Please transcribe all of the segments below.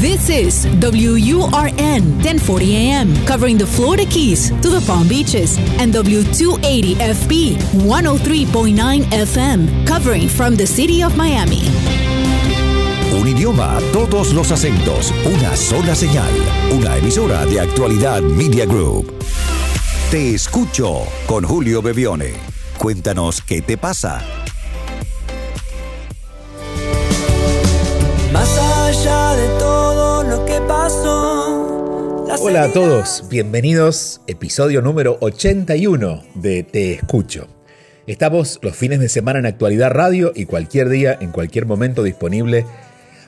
This is WURN 1040 AM, covering the Florida Keys to the Palm Beaches, and W280 FB 103.9 FM, covering from the city of Miami. Un idioma, todos los acentos, una sola señal, una emisora de actualidad Media Group. Te escucho con Julio Bebione. Cuéntanos qué te pasa. Más allá de todo. Hola a todos, bienvenidos, episodio número 81 de Te Escucho. Estamos los fines de semana en Actualidad Radio y cualquier día, en cualquier momento disponible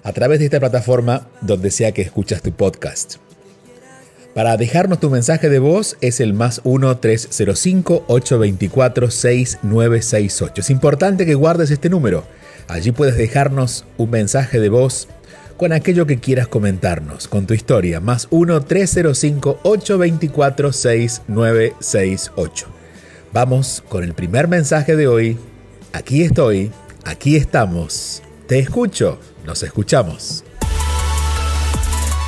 a través de esta plataforma donde sea que escuchas tu podcast. Para dejarnos tu mensaje de voz es el más 1-305-824-6968. Es importante que guardes este número. Allí puedes dejarnos un mensaje de voz con aquello que quieras comentarnos, con tu historia. Más 1-305-824-6968. Vamos con el primer mensaje de hoy. Aquí estoy, aquí estamos. Te escucho, nos escuchamos.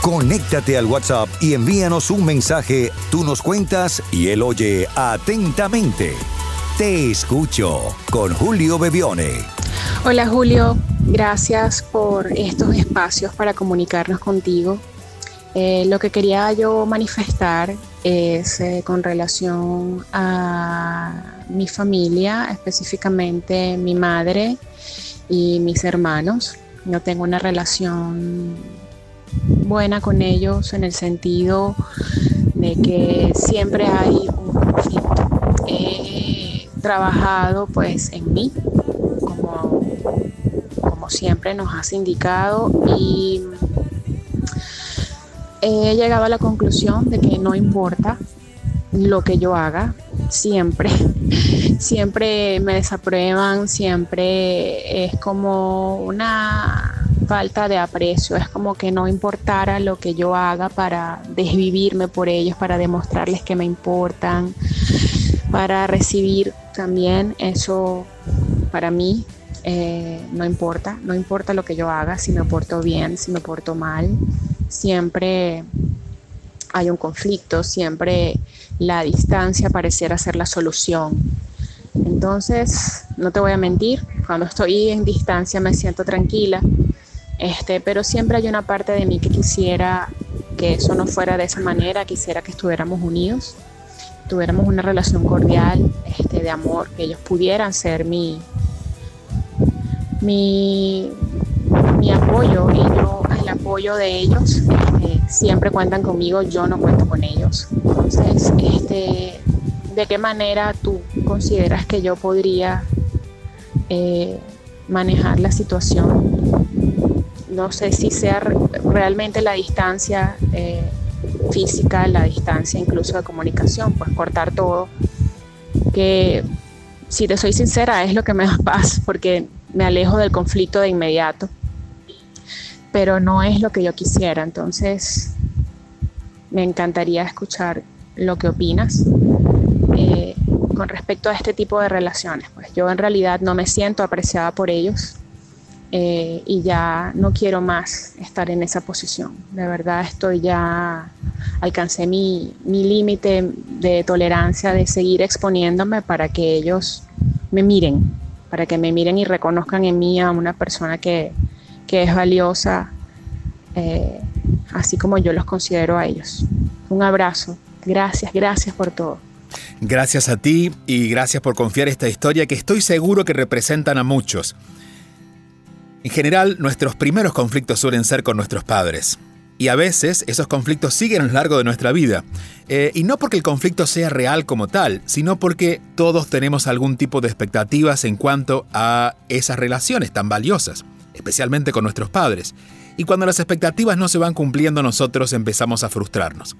Conéctate al WhatsApp y envíanos un mensaje. Tú nos cuentas y él oye atentamente. Te escucho con Julio Bebione. Hola Julio, gracias por estos espacios para comunicarnos contigo. Eh, lo que quería yo manifestar es eh, con relación a mi familia, específicamente mi madre y mis hermanos. No tengo una relación buena con ellos en el sentido de que siempre hay un conflicto. He trabajado pues en mí, como siempre nos has indicado, y he llegado a la conclusión de que no importa lo que yo haga, siempre, siempre me desaprueban, siempre es como una falta de aprecio, es como que no importara lo que yo haga para desvivirme por ellos, para demostrarles que me importan, para recibir también eso para mí eh, no importa, no importa lo que yo haga, si me porto bien, si me porto mal, siempre hay un conflicto, siempre la distancia pareciera ser la solución. Entonces, no te voy a mentir, cuando estoy en distancia me siento tranquila, este, pero siempre hay una parte de mí que quisiera que eso no fuera de esa manera, quisiera que estuviéramos unidos, tuviéramos una relación cordial, este, de amor, que ellos pudieran ser mi, mi, apoyo y el apoyo de ellos. Este, siempre cuentan conmigo, yo no cuento con ellos. Entonces, este, ¿de qué manera tú consideras que yo podría eh, manejar la situación? no sé si sea realmente la distancia eh, física, la distancia incluso de comunicación, pues cortar todo, que si te soy sincera es lo que me da paz porque me alejo del conflicto de inmediato, pero no es lo que yo quisiera, entonces me encantaría escuchar lo que opinas. Eh, con respecto a este tipo de relaciones, pues yo en realidad no me siento apreciada por ellos, eh, y ya no quiero más estar en esa posición. De verdad estoy ya, alcancé mi, límite de tolerancia de seguir exponiéndome para que ellos me miren, para que me miren y reconozcan en mí a una persona que, es valiosa, eh, así como yo los considero a ellos. Un abrazo. Gracias, gracias por todo. Gracias a ti y gracias por confiar esta historia que estoy seguro que representan a muchos. En general, nuestros primeros conflictos suelen ser con nuestros padres. Y a veces esos conflictos siguen a lo largo de nuestra vida. Eh, y no porque el conflicto sea real como tal, sino porque todos tenemos algún tipo de expectativas en cuanto a esas relaciones tan valiosas, especialmente con nuestros padres. Y cuando las expectativas no se van cumpliendo, nosotros empezamos a frustrarnos.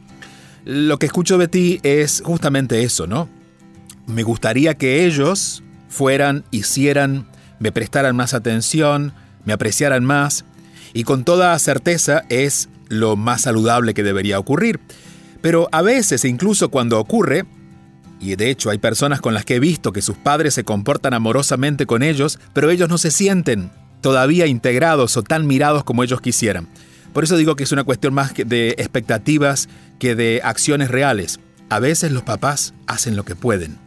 Lo que escucho de ti es justamente eso, ¿no? Me gustaría que ellos fueran, hicieran, me prestaran más atención, me apreciaran más, y con toda certeza es lo más saludable que debería ocurrir. Pero a veces, incluso cuando ocurre, y de hecho hay personas con las que he visto que sus padres se comportan amorosamente con ellos, pero ellos no se sienten todavía integrados o tan mirados como ellos quisieran. Por eso digo que es una cuestión más de expectativas que de acciones reales. A veces los papás hacen lo que pueden.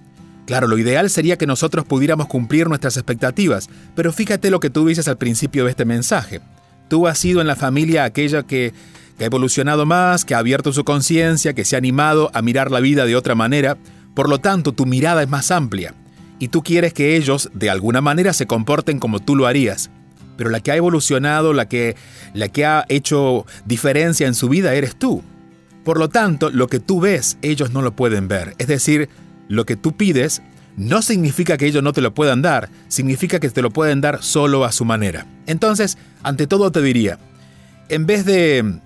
Claro, lo ideal sería que nosotros pudiéramos cumplir nuestras expectativas, pero fíjate lo que tú dices al principio de este mensaje. Tú has sido en la familia aquella que, que ha evolucionado más, que ha abierto su conciencia, que se ha animado a mirar la vida de otra manera, por lo tanto tu mirada es más amplia, y tú quieres que ellos de alguna manera se comporten como tú lo harías. Pero la que ha evolucionado, la que, la que ha hecho diferencia en su vida eres tú. Por lo tanto, lo que tú ves, ellos no lo pueden ver. Es decir, lo que tú pides no significa que ellos no te lo puedan dar, significa que te lo pueden dar solo a su manera. Entonces, ante todo te diría, en vez de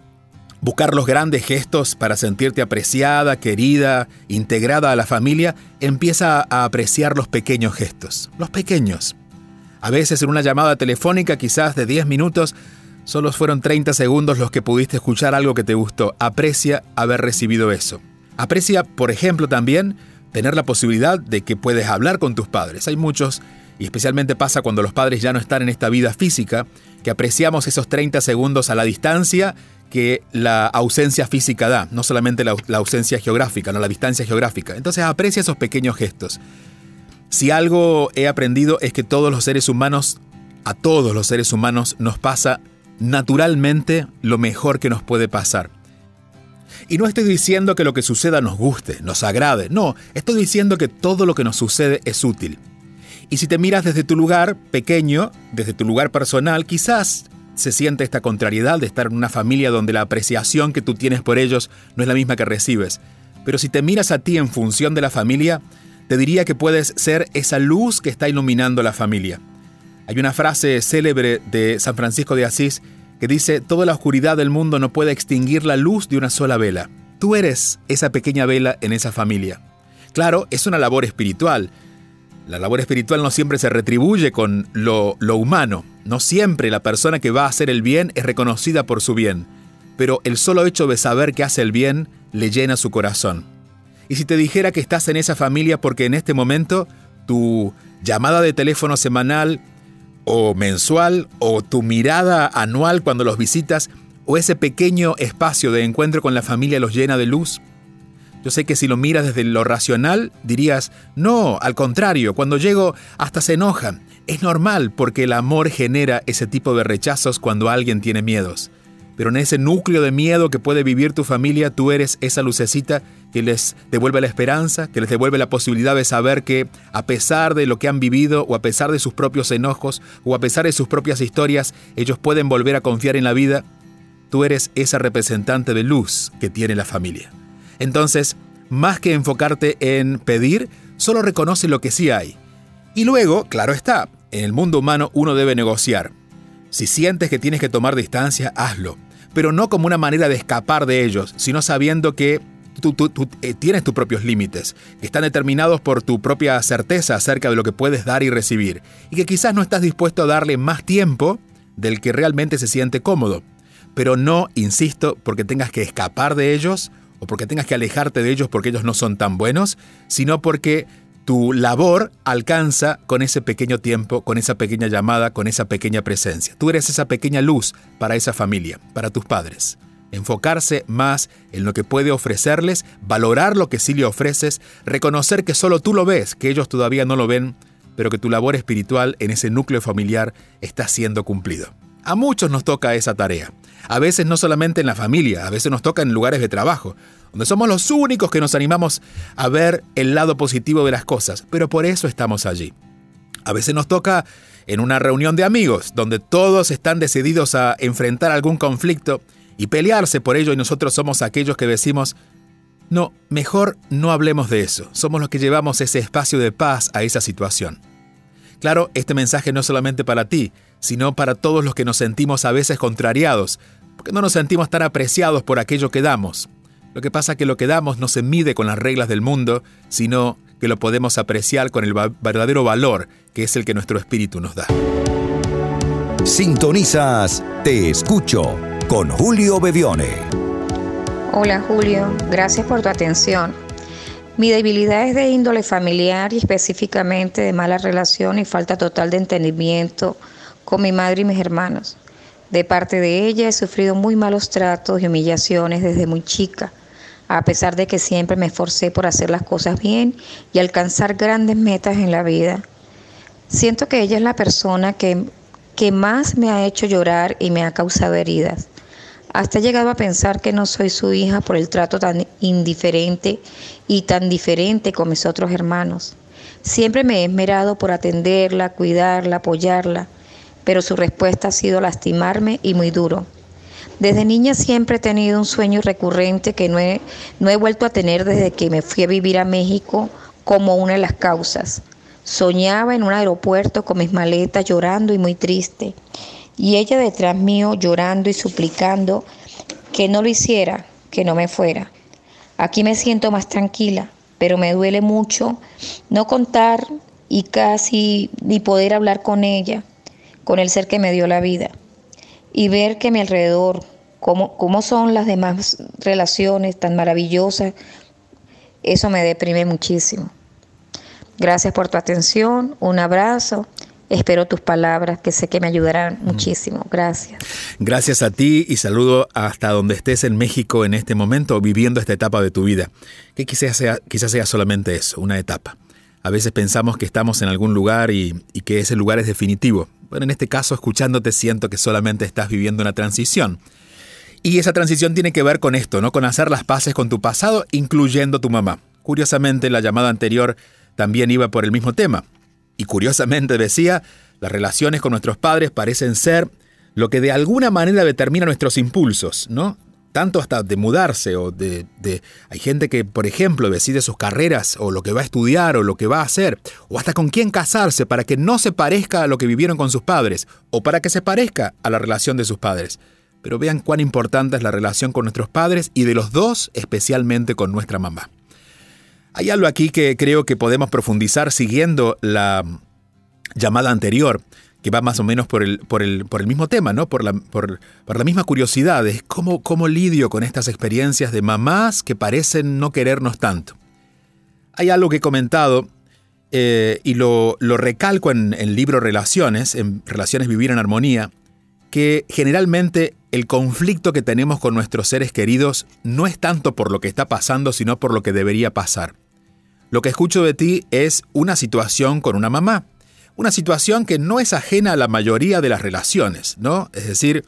buscar los grandes gestos para sentirte apreciada, querida, integrada a la familia, empieza a apreciar los pequeños gestos, los pequeños. A veces en una llamada telefónica quizás de 10 minutos, solo fueron 30 segundos los que pudiste escuchar algo que te gustó. Aprecia haber recibido eso. Aprecia, por ejemplo, también tener la posibilidad de que puedes hablar con tus padres. Hay muchos, y especialmente pasa cuando los padres ya no están en esta vida física, que apreciamos esos 30 segundos a la distancia que la ausencia física da, no solamente la, ausencia geográfica, no la distancia geográfica. Entonces aprecia esos pequeños gestos. Si algo he aprendido es que todos los seres humanos, a todos los seres humanos nos pasa naturalmente lo mejor que nos puede pasar. Y no estoy diciendo que lo que suceda nos guste, nos agrade, no, estoy diciendo que todo lo que nos sucede es útil. Y si te miras desde tu lugar pequeño, desde tu lugar personal, quizás se siente esta contrariedad de estar en una familia donde la apreciación que tú tienes por ellos no es la misma que recibes. Pero si te miras a ti en función de la familia, te diría que puedes ser esa luz que está iluminando la familia. Hay una frase célebre de San Francisco de Asís que dice, toda la oscuridad del mundo no puede extinguir la luz de una sola vela. Tú eres esa pequeña vela en esa familia. Claro, es una labor espiritual. La labor espiritual no siempre se retribuye con lo, lo humano. No siempre la persona que va a hacer el bien es reconocida por su bien. Pero el solo hecho de saber que hace el bien le llena su corazón. Y si te dijera que estás en esa familia porque en este momento tu llamada de teléfono semanal o mensual o tu mirada anual cuando los visitas o ese pequeño espacio de encuentro con la familia los llena de luz? Yo sé que si lo miras desde lo racional, dirías, no, al contrario, cuando llego hasta se enojan. Es normal porque el amor genera ese tipo de rechazos cuando alguien tiene miedos. Pero en ese núcleo de miedo que puede vivir tu familia, tú eres esa lucecita que les devuelve la esperanza, que les devuelve la posibilidad de saber que a pesar de lo que han vivido o a pesar de sus propios enojos o a pesar de sus propias historias, ellos pueden volver a confiar en la vida. Tú eres esa representante de luz que tiene la familia. Entonces, más que enfocarte en pedir, solo reconoce lo que sí hay. Y luego, claro está, en el mundo humano uno debe negociar. Si sientes que tienes que tomar distancia, hazlo, pero no como una manera de escapar de ellos, sino sabiendo que tú, eh, tienes tus propios límites, que están determinados por tu propia certeza acerca de lo que puedes dar y recibir, y que quizás no estás dispuesto a darle más tiempo del que realmente se siente cómodo. Pero no, insisto, porque tengas que escapar de ellos o porque tengas que alejarte de ellos porque ellos no son tan buenos, sino porque tu labor alcanza con ese pequeño tiempo, con esa pequeña llamada, con esa pequeña presencia. Tú eres esa pequeña luz para esa familia, para tus padres. Enfocarse más en lo que puede ofrecerles, valorar lo que sí le ofreces, reconocer que solo tú lo ves, que ellos todavía no lo ven, pero que tu labor espiritual en ese núcleo familiar está siendo cumplido. A muchos nos toca esa tarea. A veces no solamente en la familia, a veces nos toca en lugares de trabajo, donde somos los únicos que nos animamos a ver el lado positivo de las cosas, pero por eso estamos allí. A veces nos toca en una reunión de amigos, donde todos están decididos a enfrentar algún conflicto y pelearse por ello y nosotros somos aquellos que decimos, no, mejor no hablemos de eso, somos los que llevamos ese espacio de paz a esa situación. Claro, este mensaje no es solamente para ti, sino para todos los que nos sentimos a veces contrariados, porque no nos sentimos tan apreciados por aquello que damos. Lo que pasa es que lo que damos no se mide con las reglas del mundo, sino que lo podemos apreciar con el verdadero valor que es el que nuestro espíritu nos da. Sintonizas Te Escucho con Julio Bevione. Hola Julio, gracias por tu atención. Mi debilidad es de índole familiar y específicamente de mala relación y falta total de entendimiento con mi madre y mis hermanos. De parte de ella he sufrido muy malos tratos y humillaciones desde muy chica, a pesar de que siempre me esforcé por hacer las cosas bien y alcanzar grandes metas en la vida. Siento que ella es la persona que, que más me ha hecho llorar y me ha causado heridas. Hasta he llegado a pensar que no soy su hija por el trato tan indiferente y tan diferente con mis otros hermanos. Siempre me he esmerado por atenderla, cuidarla, apoyarla, pero su respuesta ha sido lastimarme y muy duro. Desde niña siempre he tenido un sueño recurrente que no he, no he vuelto a tener desde que me fui a vivir a México como una de las causas. Soñaba en un aeropuerto con mis maletas llorando y muy triste y ella detrás mío llorando y suplicando que no lo hiciera, que no me fuera. Aquí me siento más tranquila, pero me duele mucho no contar y casi ni poder hablar con ella, con el ser que me dio la vida, y ver que a mi alrededor, cómo, cómo son las demás relaciones tan maravillosas, eso me deprime muchísimo. Gracias por tu atención, un abrazo Espero tus palabras, que sé que me ayudarán muchísimo. Gracias. Gracias a ti y saludo hasta donde estés en México en este momento, viviendo esta etapa de tu vida. Que quizás sea, quizás sea solamente eso, una etapa. A veces pensamos que estamos en algún lugar y, y que ese lugar es definitivo. Bueno, en este caso, escuchándote, siento que solamente estás viviendo una transición. Y esa transición tiene que ver con esto, ¿no? Con hacer las paces con tu pasado, incluyendo tu mamá. Curiosamente, la llamada anterior también iba por el mismo tema. Y curiosamente decía, las relaciones con nuestros padres parecen ser lo que de alguna manera determina nuestros impulsos, ¿no? Tanto hasta de mudarse o de, Hay gente que, por ejemplo, decide sus carreras o lo que va a estudiar o lo que va a hacer, o hasta con quién casarse para que no se parezca a lo que vivieron con sus padres, o para que se parezca a la relación de sus padres. Pero vean cuán importante es la relación con nuestros padres y de los dos, especialmente con nuestra mamá. Hay algo aquí que creo que podemos profundizar siguiendo la llamada anterior, que va más o menos por el, por el, por el mismo tema, ¿no? Por la, por, la misma curiosidad, es cómo, cómo lidio con estas experiencias de mamás que parecen no querernos tanto. Hay algo que he comentado eh, y lo, lo recalco en el libro Relaciones, en Relaciones Vivir en Armonía, que generalmente el conflicto que tenemos con nuestros seres queridos no es tanto por lo que está pasando, sino por lo que debería pasar. Lo que escucho de ti es una situación con una mamá, una situación que no es ajena a la mayoría de las relaciones, ¿no? Es decir,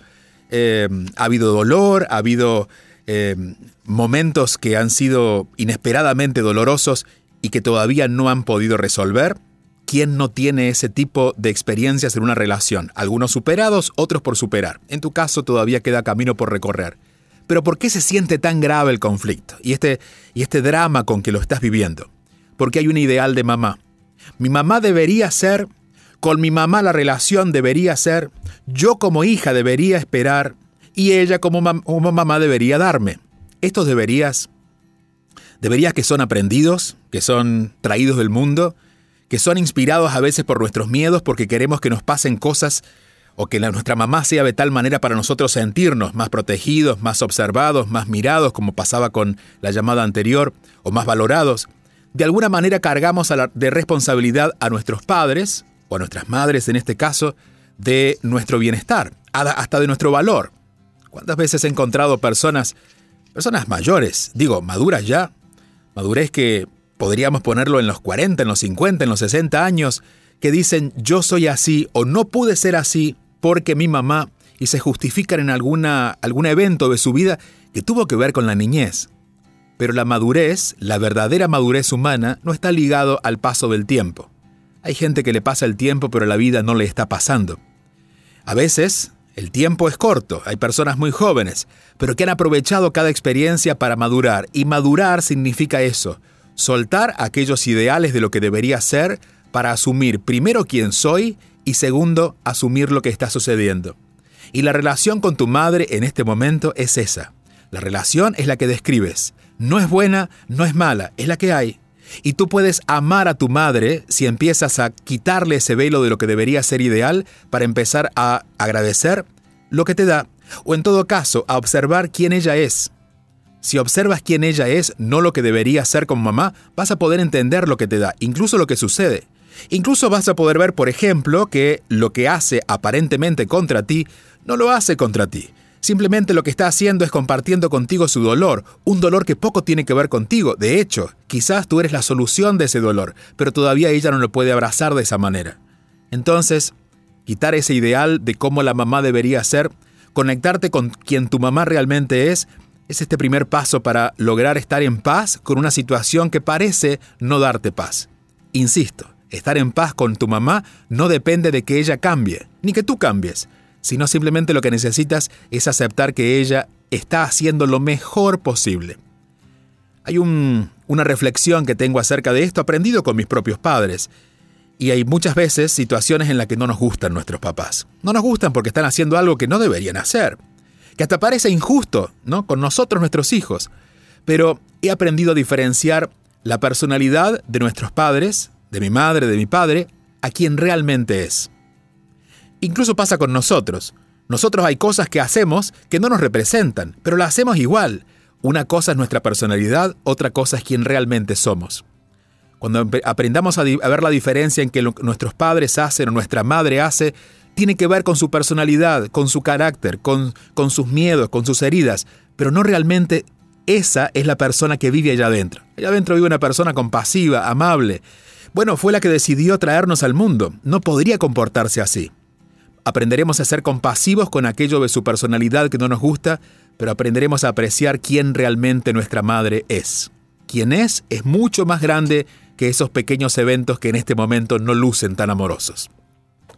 eh, ha habido dolor, ha habido eh, momentos que han sido inesperadamente dolorosos y que todavía no han podido resolver. ¿Quién no tiene ese tipo de experiencias en una relación? Algunos superados, otros por superar. En tu caso todavía queda camino por recorrer. Pero ¿por qué se siente tan grave el conflicto y este, y este drama con que lo estás viviendo? porque hay un ideal de mamá. Mi mamá debería ser, con mi mamá la relación debería ser, yo como hija debería esperar y ella como, mamá debería darme. Estos deberías, deberías que son aprendidos, que son traídos del mundo, que son inspirados a veces por nuestros miedos porque queremos que nos pasen cosas o que nuestra mamá sea de tal manera para nosotros sentirnos más protegidos, más observados, más mirados, como pasaba con la llamada anterior, o más valorados de alguna manera cargamos de responsabilidad a nuestros padres, o a nuestras madres en este caso, de nuestro bienestar, hasta de nuestro valor. ¿Cuántas veces he encontrado personas, personas mayores, digo, maduras ya, madurez que podríamos ponerlo en los 40, en los 50, en los 60 años, que dicen yo soy así o no pude ser así porque mi mamá y se justifican en alguna, algún evento de su vida que tuvo que ver con la niñez. Pero la madurez, la verdadera madurez humana, no está ligado al paso del tiempo. Hay gente que le pasa el tiempo pero la vida no le está pasando. A veces, el tiempo es corto, hay personas muy jóvenes, pero que han aprovechado cada experiencia para madurar, y madurar significa eso, soltar aquellos ideales de lo que debería ser para asumir primero quién soy y segundo, asumir lo que está sucediendo. Y la relación con tu madre en este momento es esa. La relación es la que describes. No es buena, no es mala, es la que hay. Y tú puedes amar a tu madre si empiezas a quitarle ese velo de lo que debería ser ideal para empezar a agradecer lo que te da, o en todo caso, a observar quién ella es. Si observas quién ella es, no lo que debería ser como mamá, vas a poder entender lo que te da, incluso lo que sucede. Incluso vas a poder ver, por ejemplo, que lo que hace aparentemente contra ti no lo hace contra ti. Simplemente lo que está haciendo es compartiendo contigo su dolor, un dolor que poco tiene que ver contigo. De hecho, quizás tú eres la solución de ese dolor, pero todavía ella no lo puede abrazar de esa manera. Entonces, quitar ese ideal de cómo la mamá debería ser, conectarte con quien tu mamá realmente es, es este primer paso para lograr estar en paz con una situación que parece no darte paz. Insisto, estar en paz con tu mamá no depende de que ella cambie, ni que tú cambies sino simplemente lo que necesitas es aceptar que ella está haciendo lo mejor posible. Hay una reflexión que tengo acerca de esto aprendido con mis propios padres. Y hay muchas veces situaciones en las que no nos gustan nuestros papás. No nos gustan porque están haciendo algo que no deberían hacer. Que hasta parece injusto, ¿no? Con nosotros, nuestros hijos. Pero he aprendido a diferenciar la personalidad de nuestros padres, de mi madre, de mi padre, a quien realmente es. Incluso pasa con nosotros. Nosotros hay cosas que hacemos que no nos representan, pero las hacemos igual. Una cosa es nuestra personalidad, otra cosa es quien realmente somos. Cuando aprendamos a, ver la diferencia en que nuestros padres hacen o nuestra madre hace, tiene que ver con su personalidad, con su carácter, con, con sus miedos, con sus heridas, pero no realmente esa es la persona que vive allá adentro. Allá adentro vive una persona compasiva, amable. Bueno, fue la que decidió traernos al mundo. No podría comportarse así. Aprenderemos a ser compasivos con aquello de su personalidad que no nos gusta, pero aprenderemos a apreciar quién realmente nuestra madre es. Quien es es mucho más grande que esos pequeños eventos que en este momento no lucen tan amorosos.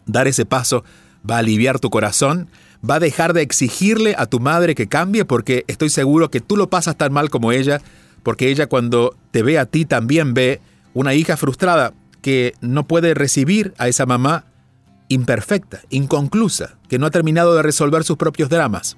Dar ese paso va a aliviar tu corazón, va a dejar de exigirle a tu madre que cambie porque estoy seguro que tú lo pasas tan mal como ella, porque ella cuando te ve a ti también ve una hija frustrada que no puede recibir a esa mamá imperfecta, inconclusa, que no ha terminado de resolver sus propios dramas.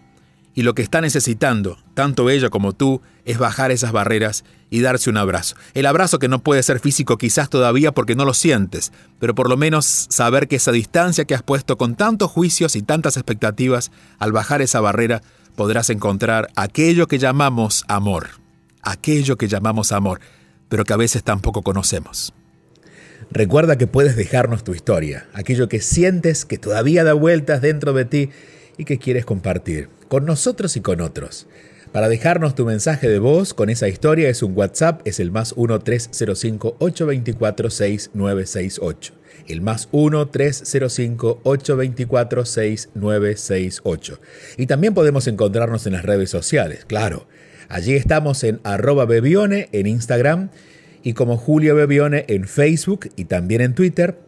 Y lo que está necesitando, tanto ella como tú, es bajar esas barreras y darse un abrazo. El abrazo que no puede ser físico quizás todavía porque no lo sientes, pero por lo menos saber que esa distancia que has puesto con tantos juicios y tantas expectativas, al bajar esa barrera, podrás encontrar aquello que llamamos amor. Aquello que llamamos amor, pero que a veces tampoco conocemos. Recuerda que puedes dejarnos tu historia, aquello que sientes que todavía da vueltas dentro de ti y que quieres compartir con nosotros y con otros. Para dejarnos tu mensaje de voz con esa historia es un WhatsApp, es el más 1-305-824-6968. El más 1-305-824-6968. Y también podemos encontrarnos en las redes sociales, claro. Allí estamos en arroba bebione en Instagram y como Julio Bebione en Facebook y también en Twitter.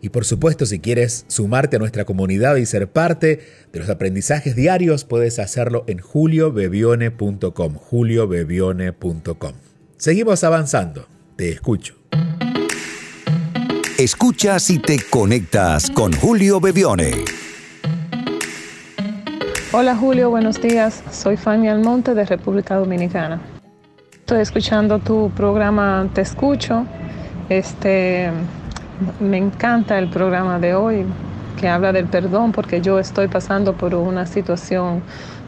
Y por supuesto, si quieres sumarte a nuestra comunidad y ser parte de los aprendizajes diarios, puedes hacerlo en juliobebione.com, juliobebione.com. Seguimos avanzando. Te escucho. Escuchas y te conectas con Julio Bebione. Hola Julio, buenos días. Soy Fanny Almonte de República Dominicana. Estoy escuchando tu programa Te Escucho. Este, me encanta el programa de hoy que habla del perdón porque yo estoy pasando por una situación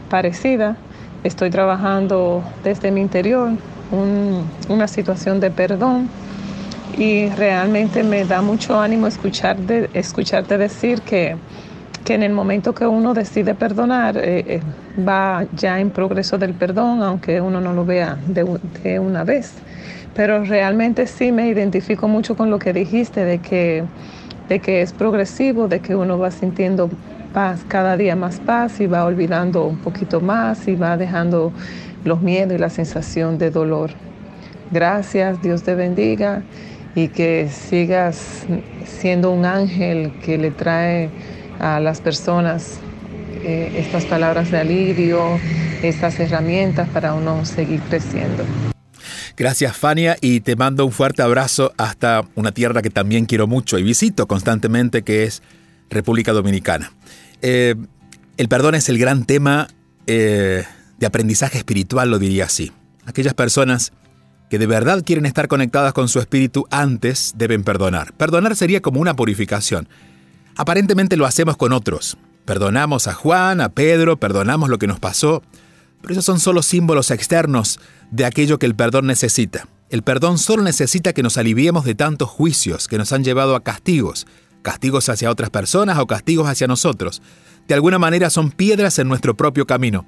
parecida. Estoy trabajando desde mi interior una situación de perdón y realmente me da mucho ánimo escuchar escucharte decir que que en el momento que uno decide perdonar, eh, eh, va ya en progreso del perdón, aunque uno no lo vea de, una vez. Pero realmente sí me identifico mucho con lo que dijiste, de que, de que es progresivo, de que uno va sintiendo paz, cada día más paz y va olvidando un poquito más y va dejando los miedos y la sensación de dolor. Gracias, Dios te bendiga y que sigas siendo un ángel que le trae a las personas eh, estas palabras de alivio, estas herramientas para uno seguir creciendo. Gracias Fania y te mando un fuerte abrazo hasta una tierra que también quiero mucho y visito constantemente que es República Dominicana. Eh, el perdón es el gran tema eh, de aprendizaje espiritual, lo diría así. Aquellas personas que de verdad quieren estar conectadas con su espíritu antes deben perdonar. Perdonar sería como una purificación. Aparentemente lo hacemos con otros. Perdonamos a Juan, a Pedro, perdonamos lo que nos pasó, pero esos son solo símbolos externos de aquello que el perdón necesita. El perdón solo necesita que nos aliviemos de tantos juicios que nos han llevado a castigos, castigos hacia otras personas o castigos hacia nosotros. de alguna manera son piedras en nuestro propio camino.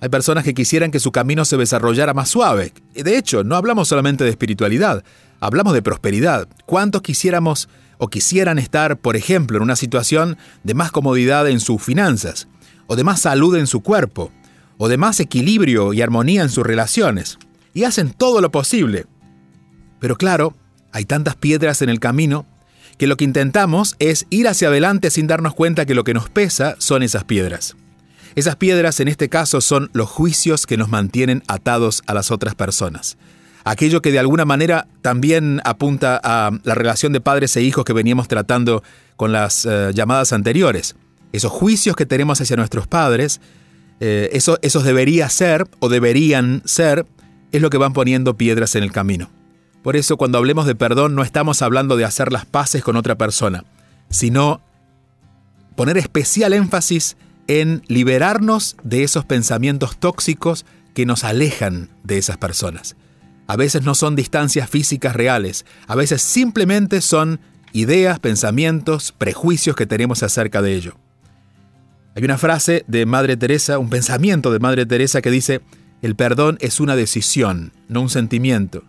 Hay personas que quisieran que su camino se desarrollara más suave. De hecho, no hablamos solamente de espiritualidad, hablamos de prosperidad. ¿Cuántos quisiéramos o quisieran estar, por ejemplo, en una situación de más comodidad en sus finanzas, o de más salud en su cuerpo, o de más equilibrio y armonía en sus relaciones? Y hacen todo lo posible. Pero claro, hay tantas piedras en el camino que lo que intentamos es ir hacia adelante sin darnos cuenta que lo que nos pesa son esas piedras. Esas piedras en este caso son los juicios que nos mantienen atados a las otras personas. Aquello que de alguna manera también apunta a la relación de padres e hijos que veníamos tratando con las eh, llamadas anteriores. Esos juicios que tenemos hacia nuestros padres, eh, eso, esos debería ser o deberían ser, es lo que van poniendo piedras en el camino. Por eso cuando hablemos de perdón no estamos hablando de hacer las paces con otra persona, sino poner especial énfasis en liberarnos de esos pensamientos tóxicos que nos alejan de esas personas. A veces no son distancias físicas reales, a veces simplemente son ideas, pensamientos, prejuicios que tenemos acerca de ello. Hay una frase de Madre Teresa, un pensamiento de Madre Teresa que dice, el perdón es una decisión, no un sentimiento,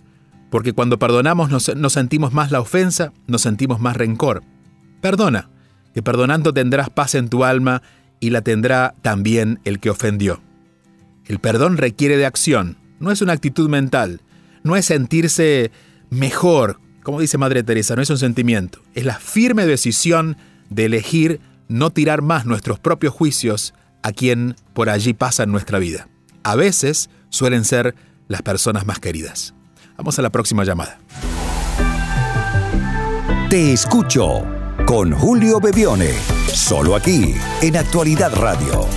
porque cuando perdonamos no sentimos más la ofensa, nos sentimos más rencor. Perdona, que perdonando tendrás paz en tu alma y la tendrá también el que ofendió. El perdón requiere de acción, no es una actitud mental, no es sentirse mejor, como dice Madre Teresa, no es un sentimiento, es la firme decisión de elegir no tirar más nuestros propios juicios a quien por allí pasa en nuestra vida. A veces suelen ser las personas más queridas. Vamos a la próxima llamada. Te escucho con Julio Bebione, solo aquí en Actualidad Radio.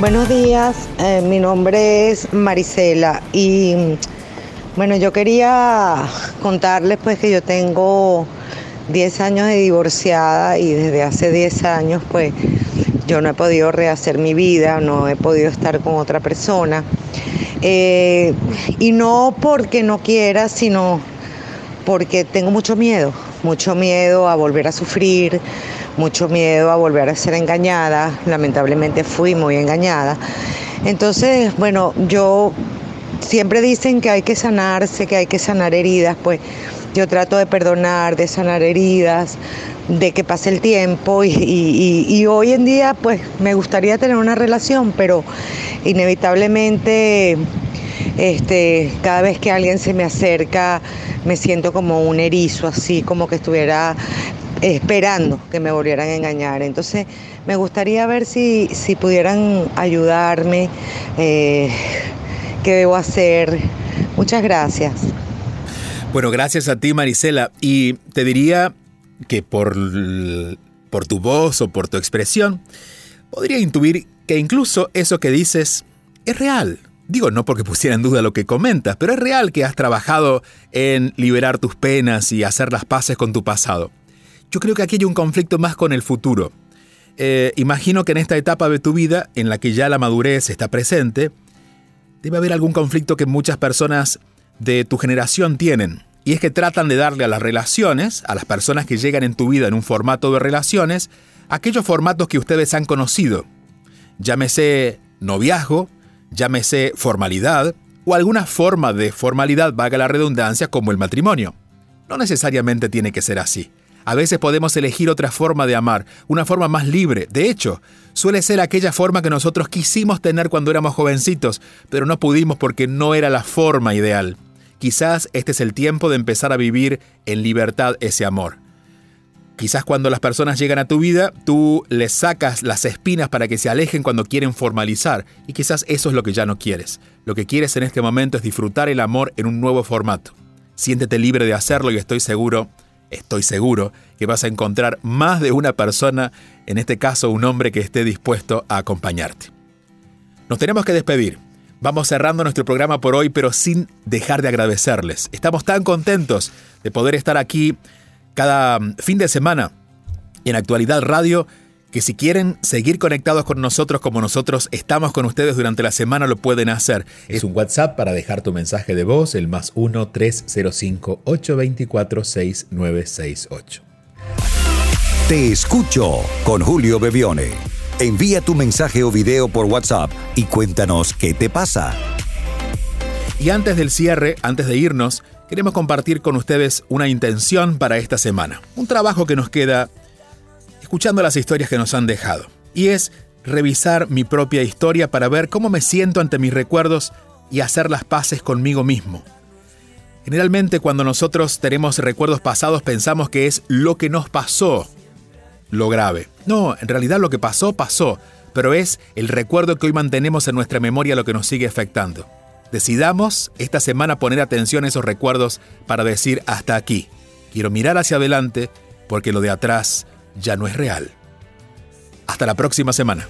Buenos días, eh, mi nombre es Marisela y bueno, yo quería contarles pues que yo tengo 10 años de divorciada y desde hace 10 años pues yo no he podido rehacer mi vida, no he podido estar con otra persona. Eh, y no porque no quiera, sino porque tengo mucho miedo mucho miedo a volver a sufrir, mucho miedo a volver a ser engañada. Lamentablemente fui muy engañada. Entonces, bueno, yo siempre dicen que hay que sanarse, que hay que sanar heridas, pues yo trato de perdonar, de sanar heridas, de que pase el tiempo y, hoy en día pues me gustaría tener una relación, pero inevitablemente este, cada vez que alguien se me acerca me siento como un erizo, así como que estuviera esperando que me volvieran a engañar. Entonces me gustaría ver si, si pudieran ayudarme, eh, qué debo hacer. Muchas gracias. Bueno, gracias a ti Marisela. Y te diría que por, por tu voz o por tu expresión, podría intuir que incluso eso que dices es real. Digo, no porque pusiera en duda lo que comentas, pero es real que has trabajado en liberar tus penas y hacer las paces con tu pasado. Yo creo que aquí hay un conflicto más con el futuro. Eh, imagino que en esta etapa de tu vida, en la que ya la madurez está presente, debe haber algún conflicto que muchas personas de tu generación tienen. Y es que tratan de darle a las relaciones, a las personas que llegan en tu vida en un formato de relaciones, aquellos formatos que ustedes han conocido. Llámese noviazgo, llámese formalidad o alguna forma de formalidad, vaga la redundancia, como el matrimonio. No necesariamente tiene que ser así. A veces podemos elegir otra forma de amar, una forma más libre. De hecho, suele ser aquella forma que nosotros quisimos tener cuando éramos jovencitos, pero no pudimos porque no era la forma ideal. Quizás este es el tiempo de empezar a vivir en libertad ese amor. Quizás cuando las personas llegan a tu vida, tú les sacas las espinas para que se alejen cuando quieren formalizar, y quizás eso es lo que ya no quieres. Lo que quieres en este momento es disfrutar el amor en un nuevo formato. Siéntete libre de hacerlo y estoy seguro, estoy seguro que vas a encontrar más de una persona, en este caso un hombre que esté dispuesto a acompañarte. Nos tenemos que despedir. Vamos cerrando nuestro programa por hoy, pero sin dejar de agradecerles. Estamos tan contentos de poder estar aquí cada mm, fin de semana en Actualidad Radio, que si quieren seguir conectados con nosotros como nosotros estamos con ustedes durante la semana, lo pueden hacer. Es un WhatsApp para dejar tu mensaje de voz, el más 1-305-824-6968. Te escucho con Julio Bebione. Envía tu mensaje o video por WhatsApp y cuéntanos qué te pasa. Y antes del cierre, antes de irnos, queremos compartir con ustedes una intención para esta semana. Un trabajo que nos queda escuchando las historias que nos han dejado. Y es revisar mi propia historia para ver cómo me siento ante mis recuerdos y hacer las paces conmigo mismo. Generalmente cuando nosotros tenemos recuerdos pasados pensamos que es lo que nos pasó lo grave. No, en realidad lo que pasó, pasó, pero es el recuerdo que hoy mantenemos en nuestra memoria lo que nos sigue afectando. Decidamos esta semana poner atención a esos recuerdos para decir hasta aquí. Quiero mirar hacia adelante porque lo de atrás ya no es real. Hasta la próxima semana.